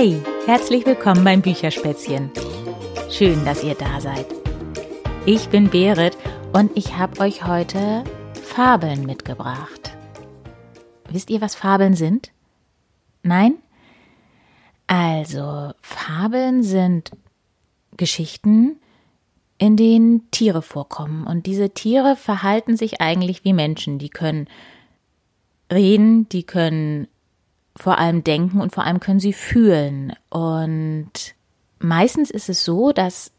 Hey, herzlich willkommen beim Bücherspätzchen. Schön, dass ihr da seid. Ich bin Berit und ich habe euch heute Fabeln mitgebracht. Wisst ihr, was Fabeln sind? Nein? Also, Fabeln sind Geschichten, in denen Tiere vorkommen. Und diese Tiere verhalten sich eigentlich wie Menschen. Die können reden, die können vor allem denken und vor allem können sie fühlen. Und meistens ist es so, dass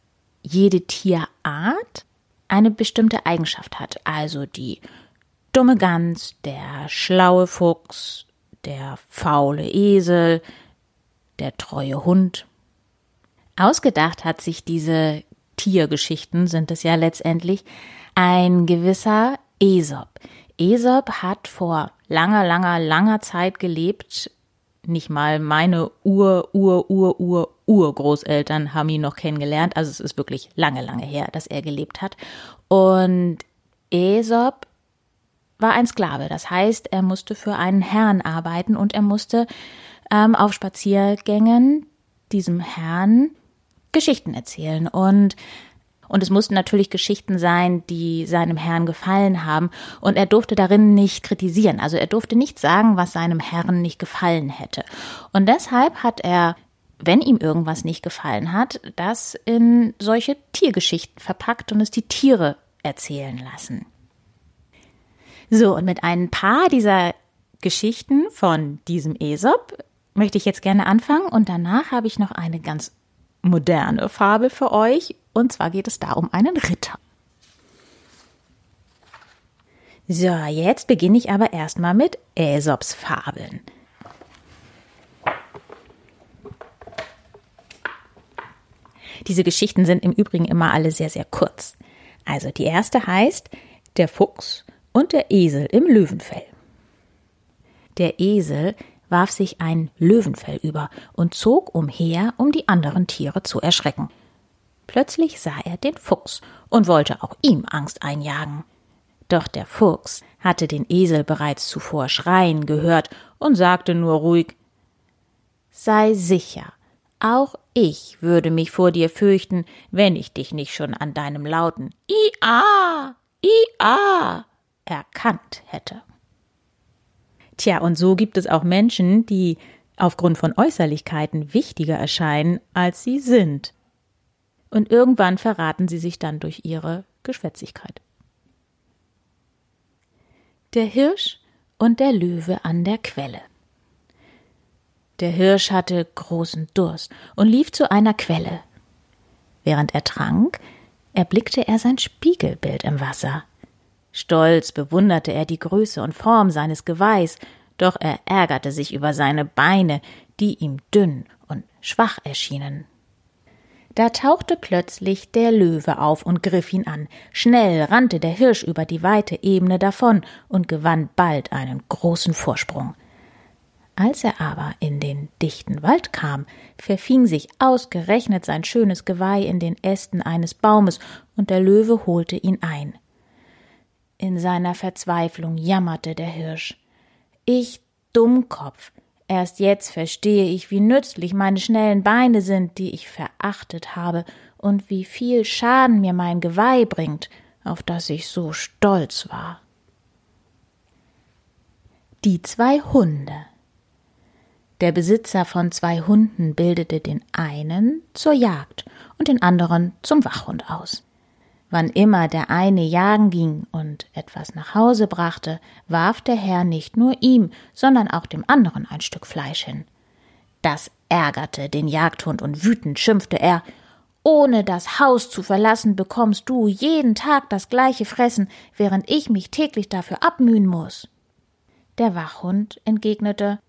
jede Tierart eine bestimmte Eigenschaft hat. Also die dumme Gans, der schlaue Fuchs, der faule Esel, der treue Hund. Ausgedacht hat sich diese Tiergeschichten, sind es ja letztendlich, ein gewisser Aesop. Aesop hat vor langer, langer, langer Zeit gelebt. Nicht mal meine Ur, Ur, Ur, Ur, Urgroßeltern haben ihn noch kennengelernt. Also es ist wirklich lange, lange her, dass er gelebt hat. Und Aesop war ein Sklave. Das heißt, er musste für einen Herrn arbeiten und er musste ähm, auf Spaziergängen diesem Herrn Geschichten erzählen. Und und es mussten natürlich Geschichten sein, die seinem Herrn gefallen haben. Und er durfte darin nicht kritisieren. Also er durfte nicht sagen, was seinem Herrn nicht gefallen hätte. Und deshalb hat er wenn ihm irgendwas nicht gefallen hat, das in solche Tiergeschichten verpackt und es die Tiere erzählen lassen. So, und mit ein paar dieser Geschichten von diesem Aesop möchte ich jetzt gerne anfangen und danach habe ich noch eine ganz moderne Fabel für euch und zwar geht es da um einen Ritter. So, jetzt beginne ich aber erstmal mit Aesops Fabeln. Diese Geschichten sind im Übrigen immer alle sehr, sehr kurz. Also die erste heißt Der Fuchs und der Esel im Löwenfell. Der Esel warf sich ein Löwenfell über und zog umher, um die anderen Tiere zu erschrecken. Plötzlich sah er den Fuchs und wollte auch ihm Angst einjagen. Doch der Fuchs hatte den Esel bereits zuvor schreien gehört und sagte nur ruhig Sei sicher, auch ich würde mich vor dir fürchten, wenn ich dich nicht schon an deinem lauten Ia, Ia erkannt hätte. Tja, und so gibt es auch Menschen, die aufgrund von Äußerlichkeiten wichtiger erscheinen, als sie sind. Und irgendwann verraten sie sich dann durch ihre Geschwätzigkeit. Der Hirsch und der Löwe an der Quelle. Der Hirsch hatte großen Durst und lief zu einer Quelle. Während er trank, erblickte er sein Spiegelbild im Wasser. Stolz bewunderte er die Größe und Form seines Geweihs, doch er ärgerte sich über seine Beine, die ihm dünn und schwach erschienen. Da tauchte plötzlich der Löwe auf und griff ihn an. Schnell rannte der Hirsch über die weite Ebene davon und gewann bald einen großen Vorsprung. Als er aber in den dichten Wald kam, verfing sich ausgerechnet sein schönes Geweih in den Ästen eines Baumes, und der Löwe holte ihn ein. In seiner Verzweiflung jammerte der Hirsch. Ich Dummkopf, erst jetzt verstehe ich, wie nützlich meine schnellen Beine sind, die ich verachtet habe, und wie viel Schaden mir mein Geweih bringt, auf das ich so stolz war. Die zwei Hunde der Besitzer von zwei Hunden bildete den einen zur Jagd und den anderen zum Wachhund aus. Wann immer der eine jagen ging und etwas nach Hause brachte, warf der Herr nicht nur ihm, sondern auch dem anderen ein Stück Fleisch hin. Das ärgerte den Jagdhund und wütend schimpfte er Ohne das Haus zu verlassen, bekommst du jeden Tag das gleiche Fressen, während ich mich täglich dafür abmühen muss. Der Wachhund entgegnete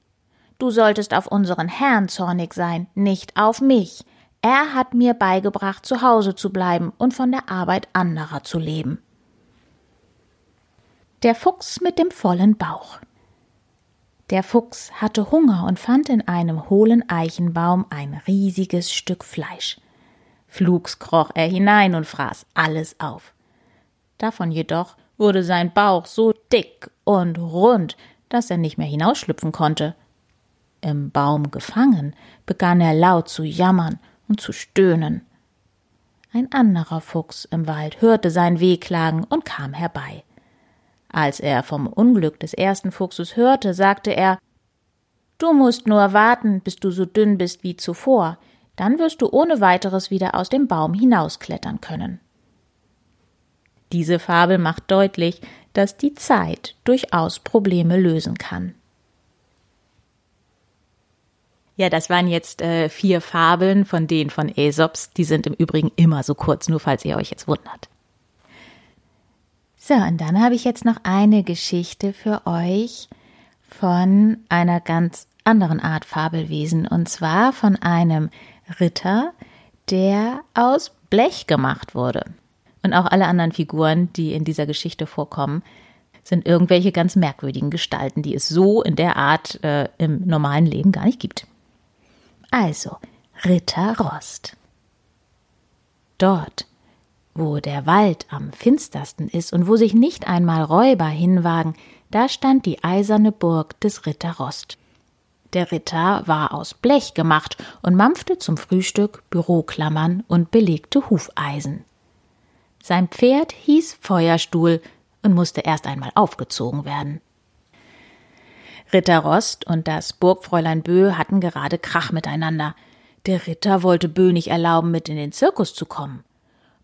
Du solltest auf unseren Herrn zornig sein, nicht auf mich. Er hat mir beigebracht, zu Hause zu bleiben und von der Arbeit anderer zu leben. Der Fuchs mit dem vollen Bauch. Der Fuchs hatte Hunger und fand in einem hohlen Eichenbaum ein riesiges Stück Fleisch. Flugs kroch er hinein und fraß alles auf. Davon jedoch wurde sein Bauch so dick und rund, dass er nicht mehr hinausschlüpfen konnte. Im Baum gefangen, begann er laut zu jammern und zu stöhnen. Ein anderer Fuchs im Wald hörte sein Wehklagen und kam herbei. Als er vom Unglück des ersten Fuchses hörte, sagte er Du musst nur warten, bis du so dünn bist wie zuvor, dann wirst du ohne weiteres wieder aus dem Baum hinausklettern können. Diese Fabel macht deutlich, dass die Zeit durchaus Probleme lösen kann. Ja, das waren jetzt äh, vier Fabeln von denen von Aesops. Die sind im Übrigen immer so kurz, nur falls ihr euch jetzt wundert. So, und dann habe ich jetzt noch eine Geschichte für euch von einer ganz anderen Art Fabelwesen, und zwar von einem Ritter, der aus Blech gemacht wurde. Und auch alle anderen Figuren, die in dieser Geschichte vorkommen, sind irgendwelche ganz merkwürdigen Gestalten, die es so in der Art äh, im normalen Leben gar nicht gibt. Also, Ritter Rost. Dort, wo der Wald am finstersten ist und wo sich nicht einmal Räuber hinwagen, da stand die eiserne Burg des Ritter Rost. Der Ritter war aus Blech gemacht und mampfte zum Frühstück Büroklammern und belegte Hufeisen. Sein Pferd hieß Feuerstuhl und musste erst einmal aufgezogen werden. Ritter Rost und das Burgfräulein Bö hatten gerade Krach miteinander. Der Ritter wollte Bö nicht erlauben, mit in den Zirkus zu kommen.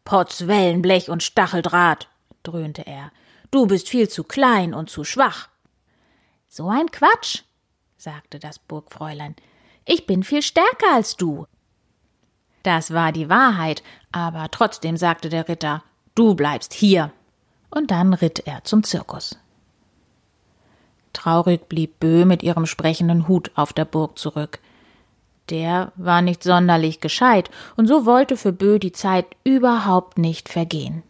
Potz, Wellenblech und Stacheldraht, dröhnte er. Du bist viel zu klein und zu schwach. So ein Quatsch, sagte das Burgfräulein. Ich bin viel stärker als du. Das war die Wahrheit, aber trotzdem sagte der Ritter, du bleibst hier. Und dann ritt er zum Zirkus. Traurig blieb Bö mit ihrem sprechenden Hut auf der Burg zurück. Der war nicht sonderlich gescheit, und so wollte für Bö die Zeit überhaupt nicht vergehen.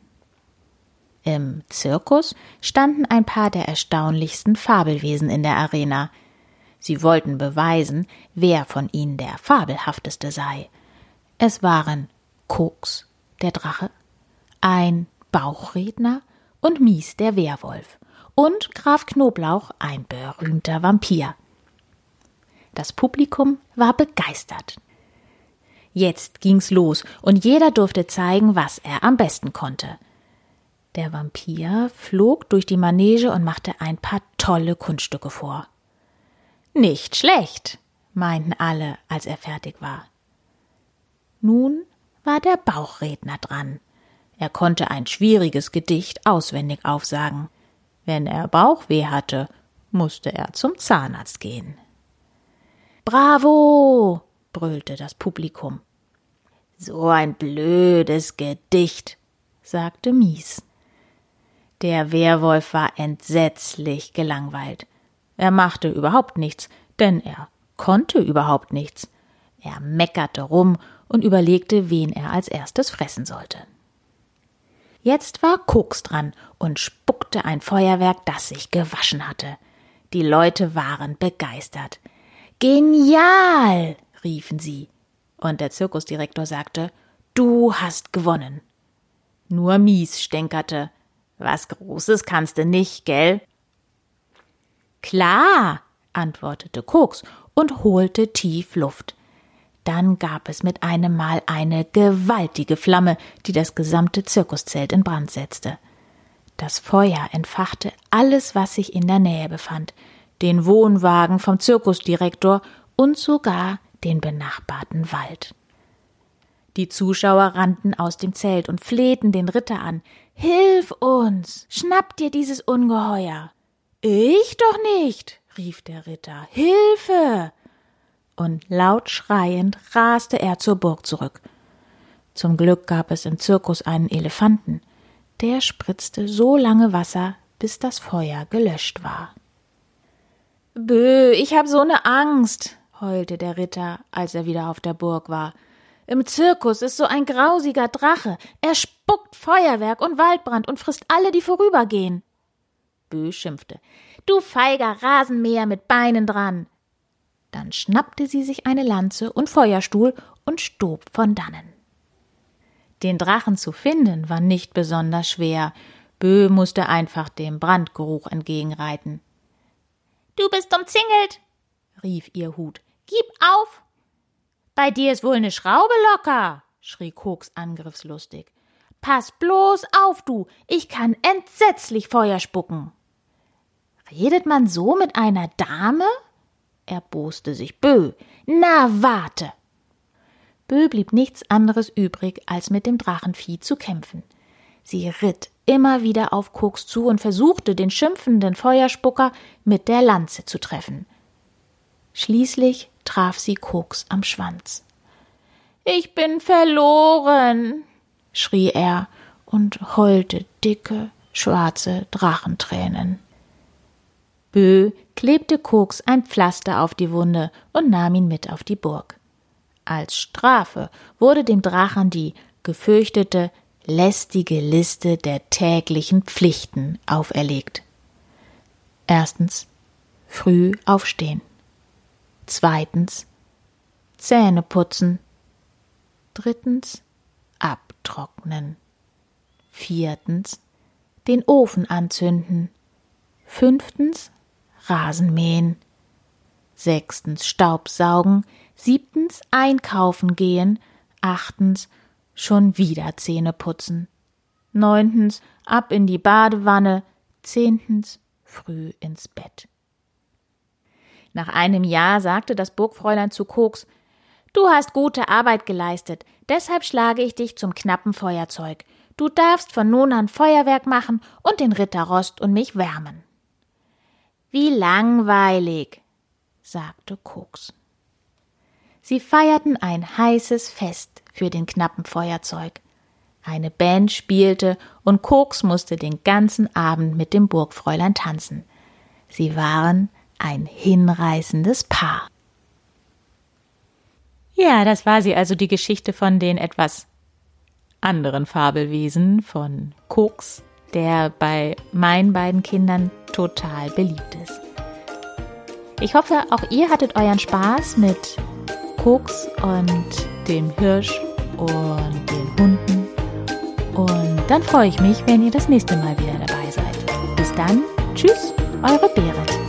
Im Zirkus standen ein paar der erstaunlichsten Fabelwesen in der Arena. Sie wollten beweisen, wer von ihnen der fabelhafteste sei. Es waren Koks, der Drache, ein Bauchredner und Mies, der Werwolf und Graf Knoblauch, ein berühmter Vampir. Das Publikum war begeistert. Jetzt ging's los und jeder durfte zeigen, was er am besten konnte. Der Vampir flog durch die Manege und machte ein paar tolle Kunststücke vor. Nicht schlecht, meinten alle, als er fertig war. Nun war der Bauchredner dran. Er konnte ein schwieriges Gedicht auswendig aufsagen. Wenn er Bauchweh hatte, musste er zum Zahnarzt gehen. Bravo! brüllte das Publikum. So ein blödes Gedicht, sagte Mies. Der Werwolf war entsetzlich gelangweilt. Er machte überhaupt nichts, denn er konnte überhaupt nichts. Er meckerte rum und überlegte, wen er als erstes fressen sollte. Jetzt war Koks dran und spuckte ein Feuerwerk, das sich gewaschen hatte. Die Leute waren begeistert. Genial! riefen sie. Und der Zirkusdirektor sagte, Du hast gewonnen. Nur Mies stänkerte. Was Großes kannst du nicht, gell? Klar, antwortete Koks und holte tief Luft. Dann gab es mit einem Mal eine gewaltige Flamme, die das gesamte Zirkuszelt in Brand setzte. Das Feuer entfachte alles, was sich in der Nähe befand, den Wohnwagen vom Zirkusdirektor und sogar den benachbarten Wald. Die Zuschauer rannten aus dem Zelt und flehten den Ritter an. Hilf uns! Schnapp dir dieses Ungeheuer! Ich doch nicht! rief der Ritter. Hilfe! Und laut schreiend raste er zur Burg zurück. Zum Glück gab es im Zirkus einen Elefanten, der spritzte so lange Wasser, bis das Feuer gelöscht war. Bö, ich hab so ne Angst, heulte der Ritter, als er wieder auf der Burg war. Im Zirkus ist so ein grausiger Drache. Er spuckt Feuerwerk und Waldbrand und frisst alle, die vorübergehen. Bö schimpfte. Du feiger Rasenmäher mit Beinen dran. Dann schnappte sie sich eine Lanze und Feuerstuhl und stob von dannen. Den Drachen zu finden war nicht besonders schwer. Bö musste einfach dem Brandgeruch entgegenreiten. Du bist umzingelt, rief ihr Hut. Gib auf! Bei dir ist wohl eine Schraube locker, schrie Koks angriffslustig. Pass bloß auf, du, ich kann entsetzlich Feuer spucken. Redet man so mit einer Dame? Erboste sich Bö. Na, warte! Bö blieb nichts anderes übrig, als mit dem Drachenvieh zu kämpfen. Sie ritt immer wieder auf Koks zu und versuchte, den schimpfenden Feuerspucker mit der Lanze zu treffen. Schließlich traf sie Koks am Schwanz. Ich bin verloren, schrie er und heulte dicke, schwarze Drachentränen. Bö klebte Koks ein Pflaster auf die Wunde und nahm ihn mit auf die Burg. Als Strafe wurde dem Drachen die gefürchtete, lästige Liste der täglichen Pflichten auferlegt. Erstens früh aufstehen. Zweitens Zähne putzen. Drittens abtrocknen. Viertens den Ofen anzünden. Fünftens Rasen mähen. Sechstens Staubsaugen. Siebtens einkaufen gehen. Achtens schon wieder Zähne putzen. Neuntens ab in die Badewanne. Zehntens früh ins Bett. Nach einem Jahr sagte das Burgfräulein zu Koks Du hast gute Arbeit geleistet, deshalb schlage ich dich zum knappen Feuerzeug. Du darfst von nun an Feuerwerk machen und den Ritter Rost und mich wärmen. Wie langweilig, sagte Koks. Sie feierten ein heißes Fest für den knappen Feuerzeug. Eine Band spielte und Koks musste den ganzen Abend mit dem Burgfräulein tanzen. Sie waren ein hinreißendes Paar. Ja, das war sie also die Geschichte von den etwas anderen Fabelwesen von Koks, der bei meinen beiden Kindern total beliebt ist. Ich hoffe, auch ihr hattet euren Spaß mit Koks und dem Hirsch und den Hunden. Und dann freue ich mich, wenn ihr das nächste Mal wieder dabei seid. Bis dann, tschüss, eure Berit.